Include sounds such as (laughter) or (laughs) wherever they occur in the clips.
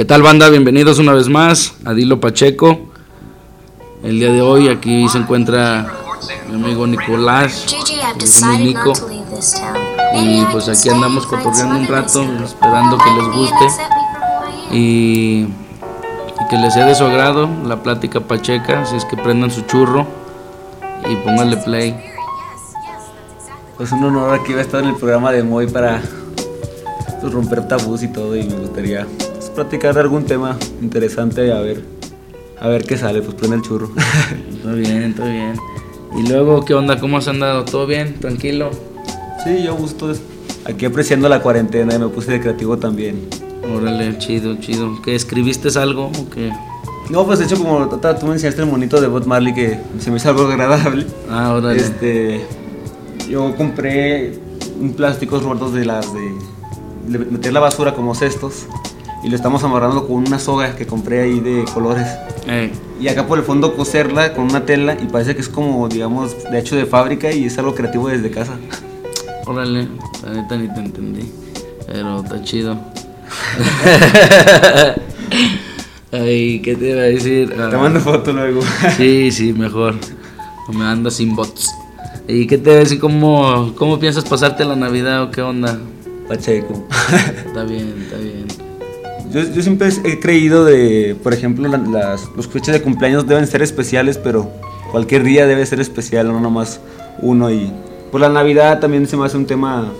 ¿Qué tal banda? Bienvenidos una vez más a Dilo Pacheco. El día de hoy aquí se encuentra mi amigo Nicolás, mi Nico. Y pues aquí andamos cotorreando un rato, esperando que les guste y, y que les sea de su agrado la plática pacheca. Así es que prendan su churro y pónganle play. Pues un honor aquí va a estar en el programa de Moy para pues, romper tabús y todo y me gustaría platicar de algún tema interesante a ver a ver qué sale, pues prende el churro. (laughs) Todo bien, todo bien. Y luego, ¿qué onda? ¿Cómo has andado? ¿Todo bien? ¿Tranquilo? sí, yo gusto aquí apreciando la cuarentena y me puse de creativo también. Órale, chido, chido. ¿Qué escribiste algo o qué? No, pues de hecho como tú me enseñaste el monito de Bob Marley que se me hizo algo agradable. Ah, órale. Este, yo compré un plásticos rotos de las de, de meter la basura como cestos y lo estamos amarrando con una soga que compré ahí de colores. Y acá por el fondo coserla con una tela y parece que es como, digamos, de hecho de fábrica y es algo creativo desde casa. órale, la neta ni te entendí. Pero está chido. (laughs) Ay, ¿qué te iba a decir? Te mando foto luego. (laughs) Sí, sí, mejor. Me andas sin bots. ¿Y qué te iba a decir? ¿Cómo, ¿Cómo piensas pasarte la Navidad o qué onda? Pacheco. Está bien, está bien. Yo, yo siempre he creído de, por ejemplo, la- las los fechas de cumpleaños deben ser especiales, pero cualquier día debe ser especial, no nomás uno. Y por la Navidad también se me hace un tema,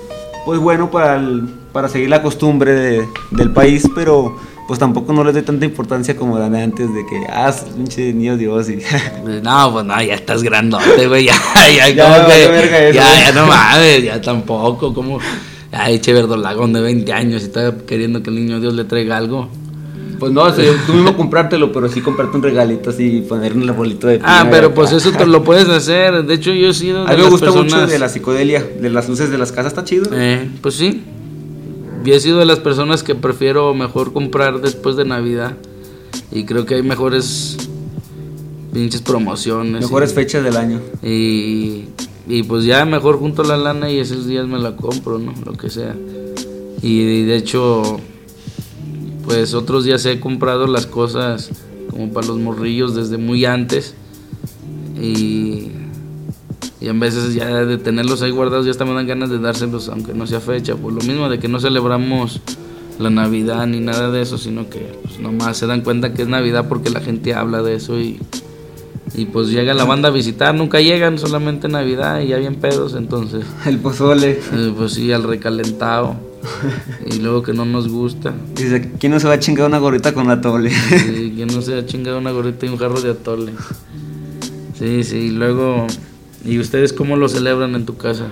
pues bueno, para, el- para seguir la costumbre de- del país, pero pues tampoco no les doy tanta importancia como dan antes de que, ah, pinche niño Dios y... (laughs) No, pues no, ya estás grandote, güey. Ya, ya, (laughs) Ya, como vale que. verga eso, ya, ya no mames, ya tampoco. Como. Ay, che verdolagón de 20 años y está queriendo que el niño Dios le traiga algo. Pues no, o sea, tú mismo comprártelo, pero sí comprarte un regalito así y poner un arbolito de Ah, pino pero pues eso te lo puedes hacer. De hecho, yo he sido de A mí me gusta personas. mucho de la psicodelia, de las luces de las casas, está chido. Eh, pues sí. Yo he sido de las personas que prefiero mejor comprar después de Navidad. Y creo que hay mejores pinches promociones. Mejores y- fechas del año. Y, y pues ya mejor junto la lana y esos días me la compro, ¿no? Lo que sea. Y de hecho, pues otros días he comprado las cosas como para los morrillos desde muy antes. Y, y en veces ya de tenerlos ahí guardados ya hasta me dan ganas de dárselos, aunque no sea fecha. Por lo mismo de que no celebramos la Navidad ni nada de eso, sino que pues, nomás se dan cuenta que es Navidad porque la gente habla de eso y, y pues llega la banda a visitar, nunca llegan, solamente Navidad y ya bien pedos, entonces, (laughs) El pozole. eh, pues sí, al recalentado. (laughs) Y luego que no nos gusta. Dice, ¿quién no se va a chingar una gorrita con la tole? Sí, (laughs) que no se ha chingado una gorrita y un jarro de atole. Sí, sí, y luego... ¿Y ustedes cómo lo celebran en tu casa?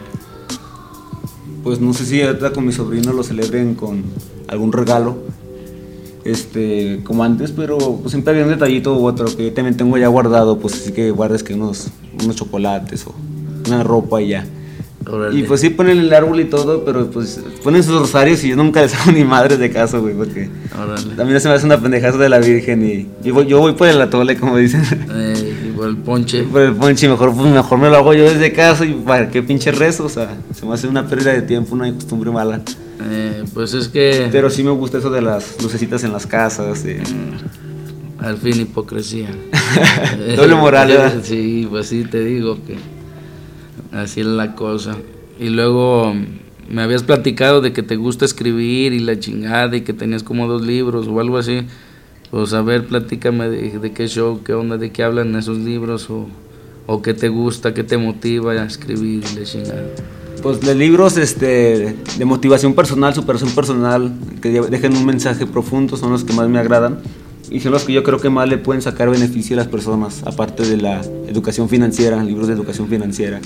pues no sé si ahorita con mi sobrino lo celebren con algún regalo. Este, como antes, pero pues siempre había un detallito u otro que yo también tengo ya guardado, pues así que guardes que unos, unos chocolates o una ropa y ya. Y pues sí ponen el árbol y todo, pero pues ponen sus rosarios y yo nunca les (laughs) hago ni madres de caso, güey, porque no se me hace una pendejaza de la Virgen y yo voy, yo voy por el atole, como dicen. Eh, y por el ponche. (laughs) Por el ponche, mejor, pues, mejor me lo hago yo desde casa y para qué pinche rezo, o sea, se me hace una pérdida de tiempo, una costumbre mala. Eh, pues es que... Pero sí me gusta eso de las lucecitas en las casas. de- Al fin hipocresía. (laughs) Doble moral, ¿verdad? (laughs) Sí, pues sí, te digo que así es la cosa. Y luego me habías platicado de que te gusta escribir y la chingada y que tenías como dos libros o algo así. Pues a ver, platícame de, de qué show, qué onda, de qué hablan esos libros o, o qué te gusta, qué te motiva a escribir y la chingada. Pues de libros este, de motivación personal, superación personal, que de- dejen un mensaje profundo, son los que más me agradan. Y son los que yo creo que más le pueden sacar beneficio a las personas, aparte de la educación financiera, libros de educación financiera.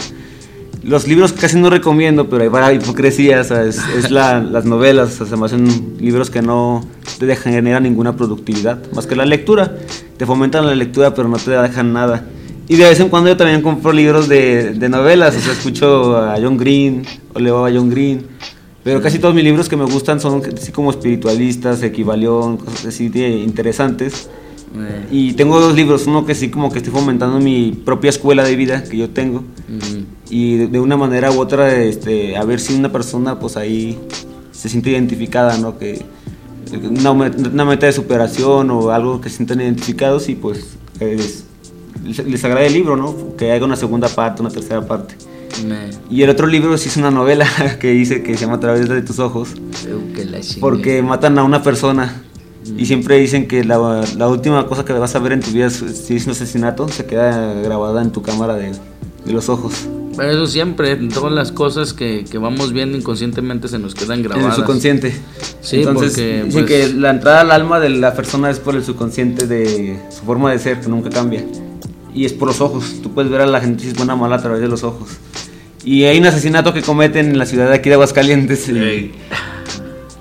Los libros casi no recomiendo, pero hay varias hipocresía, sea, es, la- (laughs) las novelas, o se me hacen libros que no te dejan generar ninguna productividad, más que la lectura. Te fomentan la lectura, pero no te dejan nada. Y de vez en cuando yo también compro libros de, de novelas, o sea, escucho a John Green, o leo a John Green. Pero casi todos mis libros que me gustan son así como espiritualistas, equivalión, cosas así de interesantes. Eh, Y tengo dos libros, uno que sí como que estoy fomentando mi propia escuela de vida que yo tengo. Y de, de una manera u otra, este, a ver si una persona pues ahí se siente identificada, ¿no? Que una, una meta de superación o algo que se sientan identificados y pues les, les agrada el libro, ¿no? Que haya una segunda parte, una tercera parte. Me- Y el otro libro sí es una novela (laughs) que dice que se llama A través de tus ojos, porque matan a una persona y siempre dicen que la, la última cosa que vas a ver en tu vida es- si es un asesinato, se queda grabada en tu cámara de, de los ojos, Pero eso siempre, todas las cosas que, que vamos viendo inconscientemente se nos quedan en el grabadas. subconsciente. Sí, Entonces porque, dicen pues- que la entrada al alma de la persona es por el subconsciente de su forma de ser, que nunca cambia. Y es por los ojos. Tú puedes ver a la gente si es buena o mala a través de los ojos. Y hay un asesinato que cometen en la ciudad de aquí de Aguascalientes. y- Ey.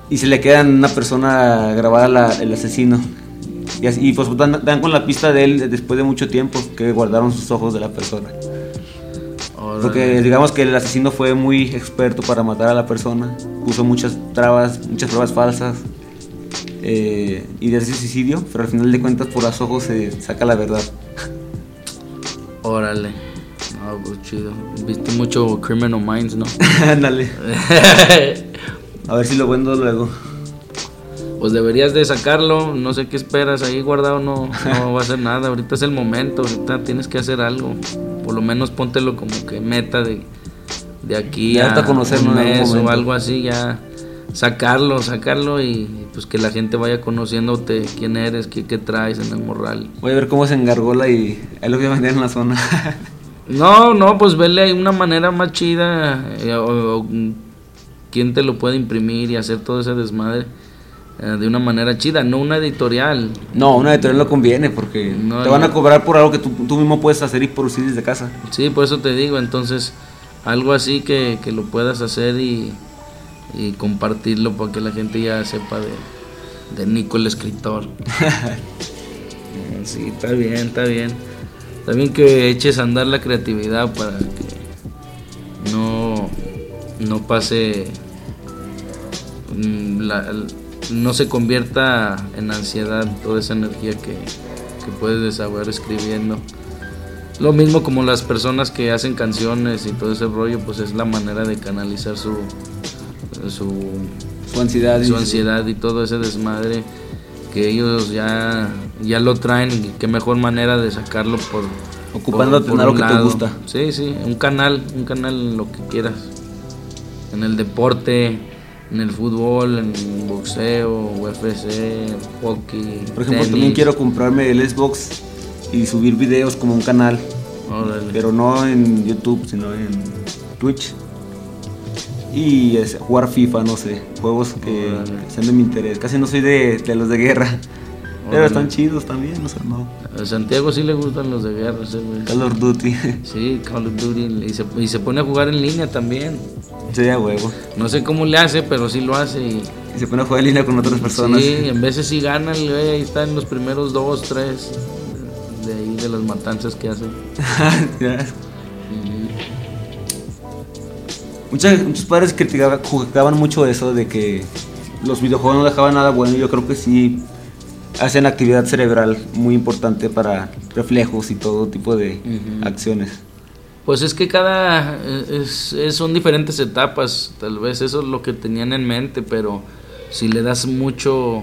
y se le queda en una persona grabada la- el asesino. Y, así- y, pues dan, dan con la pista de él después de mucho tiempo que guardaron sus ojos de la persona. Porque digamos que el asesino fue muy experto para matar a la persona, puso muchas trabas, muchas pruebas falsas eh, y de ese suicidio, pero al final de cuentas por los ojos se saca la verdad. Órale. Ah, pues chido. Viste mucho Criminal Minds, ¿no? (laughs) Ándale, (laughs) a ver si lo vendo luego. pues deberías de sacarlo. No sé qué esperas. Ahí guardado no, no va a hacer nada. Ahorita es el momento. Ahorita tienes que hacer algo. Por lo menos póntelo como que meta de, de aquí Ya a hasta conocerlo un mes o algo así. Ya sacarlo, sacarlo y pues que la gente vaya conociéndote quién eres, qué, qué traes en el morral. Voy a ver cómo se engargola y ahí lo voy a vender en la zona. (laughs) No, no, pues vele ahí una manera más chida. eh, o, o, quién te lo puede imprimir y hacer todo ese desmadre eh, de una manera chida, no una editorial. no, una editorial no conviene porque No, te van a cobrar por algo que tú, tú mismo puedes hacer y producir desde casa. Sí, por eso te digo, entonces algo así que, que lo puedas hacer y, y compartirlo para que la gente ya sepa de, de Nico el escritor. (laughs) sí, está bien, está bien. También que eches a andar la creatividad para que no, no pase, mm, la- no se convierta en ansiedad toda esa energía que, que puedes desahogar escribiendo. Lo mismo como las personas que hacen canciones y todo ese rollo, pues es la manera de canalizar su, su, Su ansiedad. y- su ansiedad y todo ese desmadre que ellos ya, ya lo traen y qué mejor manera de sacarlo por Ocupándote en un algo que te gusta. Sí, sí, un canal, un canal en lo que quieras. En el deporte, en el fútbol, en boxeo, UFC, hockey. Por ejemplo, tenis. también quiero comprarme el Xbox y subir videos como un canal, Órale. pero no en YouTube, sino en Twitch. Y es, jugar FIFA, no sé, juegos que Órale. sean de mi interés. Casi no soy de, de los de guerra, pero están chidos también, no sé, no. A Santiago sí le gustan los de guerra, ese güey. Call of Duty, Sí, Call of Duty. Y se, y se pone a jugar en línea también. sería huevo. No sé cómo le hace, pero sí lo hace. Y, Y se pone a jugar en línea con otras personas. sí, en veces sí gana güey. Ahí está en los primeros dos, tres. De ahí, de las matanzas que hace. (laughs) Muchas- muchos padres criticaban, juzgaban mucho eso de que los videojuegos no dejaban nada bueno. Yo creo que sí hacen actividad cerebral muy importante para reflejos y todo tipo de acciones. Pues es que cada. Es, es- son diferentes etapas. Tal vez eso es lo que tenían en mente, pero si le das mucho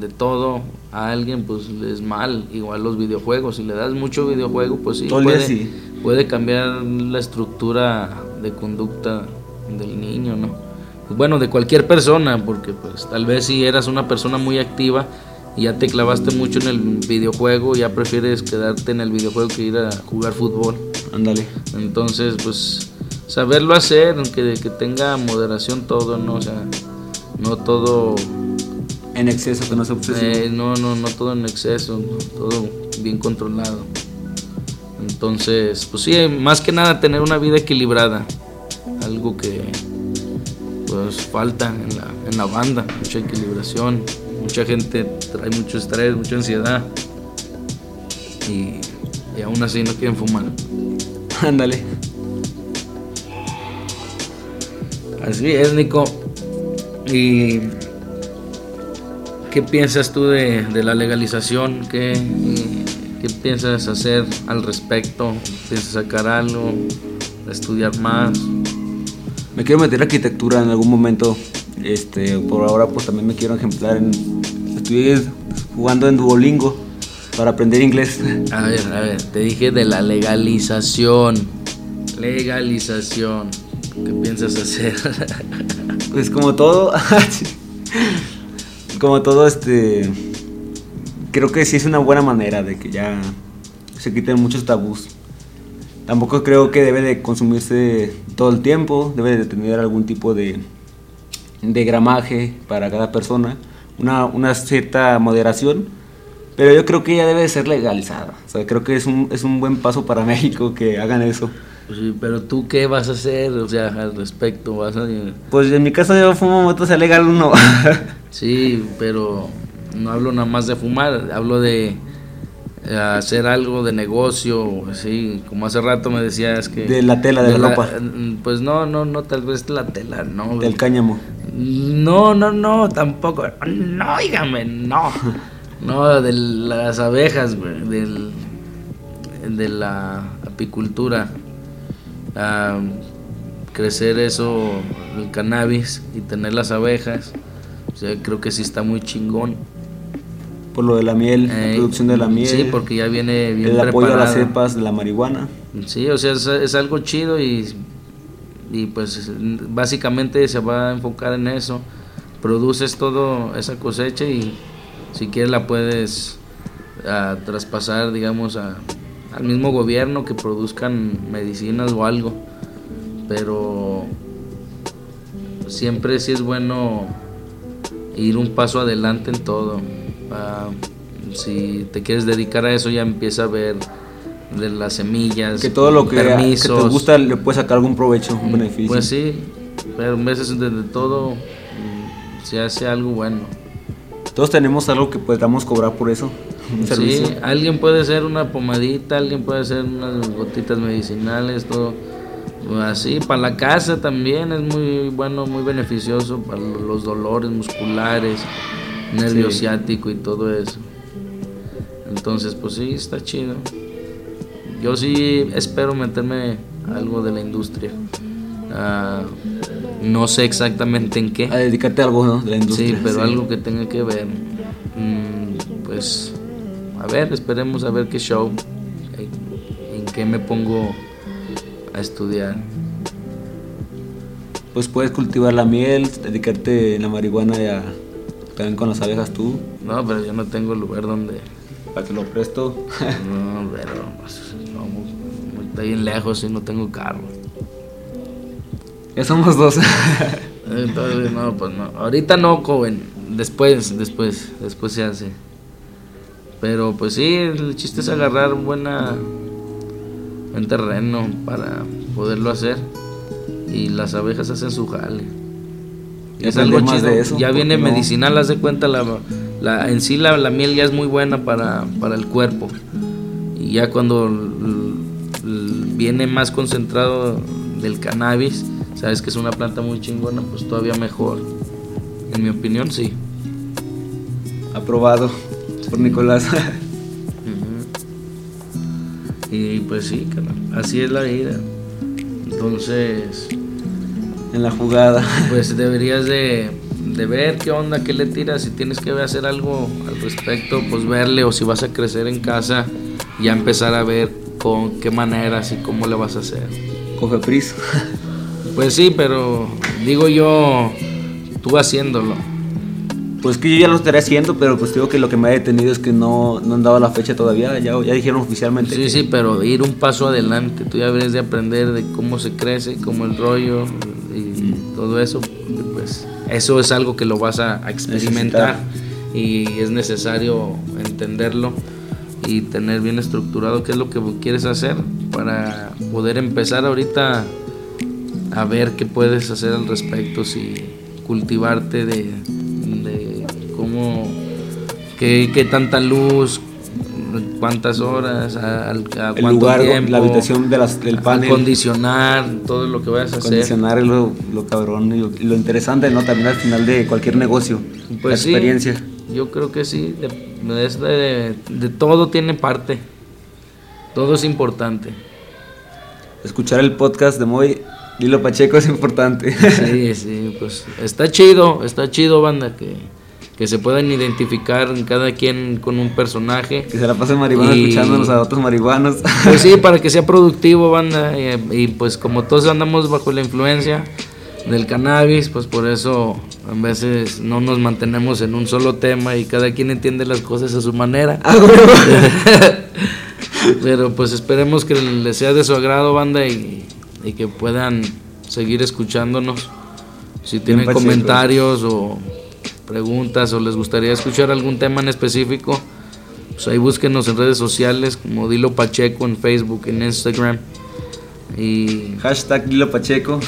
de todo a alguien, pues es mal. Igual los videojuegos. Si le das mucho videojuego, pues sí. Puede, sí. puede cambiar la estructura de conducta del niño, ¿no? Pues bueno, de cualquier persona, porque pues tal vez si eras una persona muy activa y ya te clavaste mucho en el videojuego, ya prefieres quedarte en el videojuego que ir a jugar fútbol. Ándale. Entonces, pues, saberlo hacer, aunque que tenga moderación todo, ¿no? O sea, no todo, En exceso, que no se obsesive. eh, no, no, no todo en exceso, ¿no? todo bien controlado. Entonces, pues sí, más que nada tener una vida equilibrada, algo que, pues, falta en la, en la banda, mucha equilibración, mucha gente trae mucho estrés, mucha ansiedad y, y aún así no quieren fumar. (laughs) Ándale. Así es, Nico. ¿Y qué piensas tú de, de la legalización? ¿Qué, ¿Qué piensas hacer al respecto? ¿Piensas sacar algo? ¿Estudiar más? Me quiero meter a arquitectura en algún momento. Este, por ahora pues también me quiero ejemplar en estoy jugando en Duolingo para aprender inglés. A ver, a ver, te dije de la legalización. Legalización. ¿Qué piensas hacer? (laughs) Pues como todo, (laughs) como todo este, creo que sí es una buena manera de que ya se quiten muchos tabús. Tampoco creo que debe de consumirse todo el tiempo, debe de tener algún tipo de, de gramaje para cada persona, una, una cierta moderación, pero yo creo que ya debe de ser legalizada. O sea, creo que es un, es un buen paso para (laughs) México que hagan eso. Pues sí, pero tú qué vas a hacer, o sea, al respecto, vas a... Pues en mi caso yo fumo moto, sea legal uno. (laughs) Sí, pero no hablo nada más de fumar, hablo de eh, hacer algo de negocio, así, como hace rato me decías que... De la tela, de, la ropa. Pues no, no, no, tal vez la tela, no. Del cáñamo. No, no, no, tampoco. No, dígame, no. (laughs) No, de las abejas, güey, del, de la apicultura. Ah, crecer eso, el cannabis y tener las abejas. O sea, creo que sí está muy chingón. Por lo de la miel, la Eh, producción de la miel. Sí, porque ya viene bien el apoyo a las cepas de la marihuana. Sí, o sea, es, es algo chido y, y pues básicamente se va a enfocar en eso. Produces todo esa cosecha y si quieres la puedes ah, traspasar, digamos, a- al mismo gobierno que produzcan medicinas o algo. Pero siempre sí es bueno ir un paso adelante en todo. Si te quieres dedicar a eso ya empieza a ver de las semillas, Que todo lo que, que te gusta le puedes sacar algún provecho, un beneficio. Pues sí, pero a veces de, de todo mm, se hace algo bueno. Todos tenemos algo que podamos cobrar por eso. Un servicio. Sí, alguien puede hacer una pomadita, alguien puede hacer unas gotitas medicinales, todo así. Para la casa también es muy bueno, muy beneficioso para los dolores musculares, nervio Sí. ciático y todo eso. Entonces, pues sí, está chido. Yo sí espero meterme a algo de la industria. Ah, no sé exactamente en qué. A dedicarte a algo ¿no? de la industria. Sí, pero algo que tenga que ver. Mm, pues, a ver, esperemos a ver qué show. En, en qué me pongo a estudiar. Pues puedes cultivar la miel, dedicarte en la marihuana y a- también con las abejas tú, No, pero yo no tengo lugar donde. para que lo presto. (laughs) No, pero. pues, no, muy- muy- está bien lejos y no tengo carro. ya somos dos. (laughs) Entonces, no, pues no. Ahorita no, joven. Después, después, después se hace. Pero pues sí, el chiste es agarrar buena, buen terreno para poderlo hacer. Y las abejas hacen su jale. Es algo chido. de eso, ya ¿por viene no? medicinal, haz de cuenta, la, la, en sí la, la miel ya es muy buena para, para el cuerpo. Y ya cuando viene más concentrado del cannabis, sabes que es una planta muy chingona, pues todavía mejor. En mi opinión, sí. Aprobado por Nicolás. (laughs) Y pues sí, así es la vida. Entonces, en la jugada. (laughs) pues deberías de, de ver qué onda, qué le tiras, si tienes que hacer algo al respecto, pues verle, o si vas a crecer en casa, ya empezar a ver con qué maneras y cómo le vas a hacer. Cofepris. Pues sí, pero digo yo, tú haciéndolo. Pues que yo ya lo estaré haciendo, pero pues digo que lo que me ha detenido es que no, no han dado la fecha todavía. Ya, ya dijeron oficialmente. Sí, que- sí, pero ir un paso adelante, tú ya deberías de aprender de cómo se crece, cómo el rollo y todo eso, pues eso es algo que lo vas a, a experimentar y es necesario entenderlo y tener bien estructurado qué es lo que quieres hacer para poder empezar ahorita a ver qué puedes hacer al respecto, si cultivarte de, de qué, qué tanta luz, cuántas horas, a, a el lugar, tiempo, la habitación de las, del panel. acondicionar, todo lo que vayas a hacer. Condicionar es lo, lo cabrón y lo, interesante, ¿no? También al final de cualquier negocio. Pues la sí, experiencia. yo creo que sí, de, de- de todo tiene parte, todo es importante. Escuchar el podcast de Moy Lilo Pacheco es importante. Sí, sí, pues está chido, está chido, banda, que, que se puedan identificar cada quien con un personaje. Que se la pasen marihuana Y- escuchándonos a otros marihuanos. Pues sí, para que sea (laughs) productivo, banda. Y, y, pues como todos andamos bajo la influencia del cannabis, pues por eso a veces no nos mantenemos en un solo tema y cada quien entiende las cosas a su manera. Ah. (laughs) Pero pues esperemos que les sea de su agrado, banda, y, y que puedan seguir escuchándonos. Si tienen comentarios o preguntas o les gustaría escuchar algún tema en específico, pues ahí búsquenos en redes sociales como Dilo Pacheco en Facebook, en Instagram. Y Hashtag Lilo Pacheco.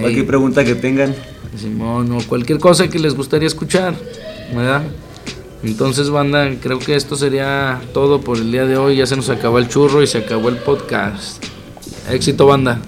Cualquier pregunta que tengan. Simón, o cualquier cosa que les gustaría escuchar, ¿verdad? Entonces, banda, creo que esto sería todo por el día de hoy. Ya se nos acabó el churro y se acabó el podcast. Éxito, banda.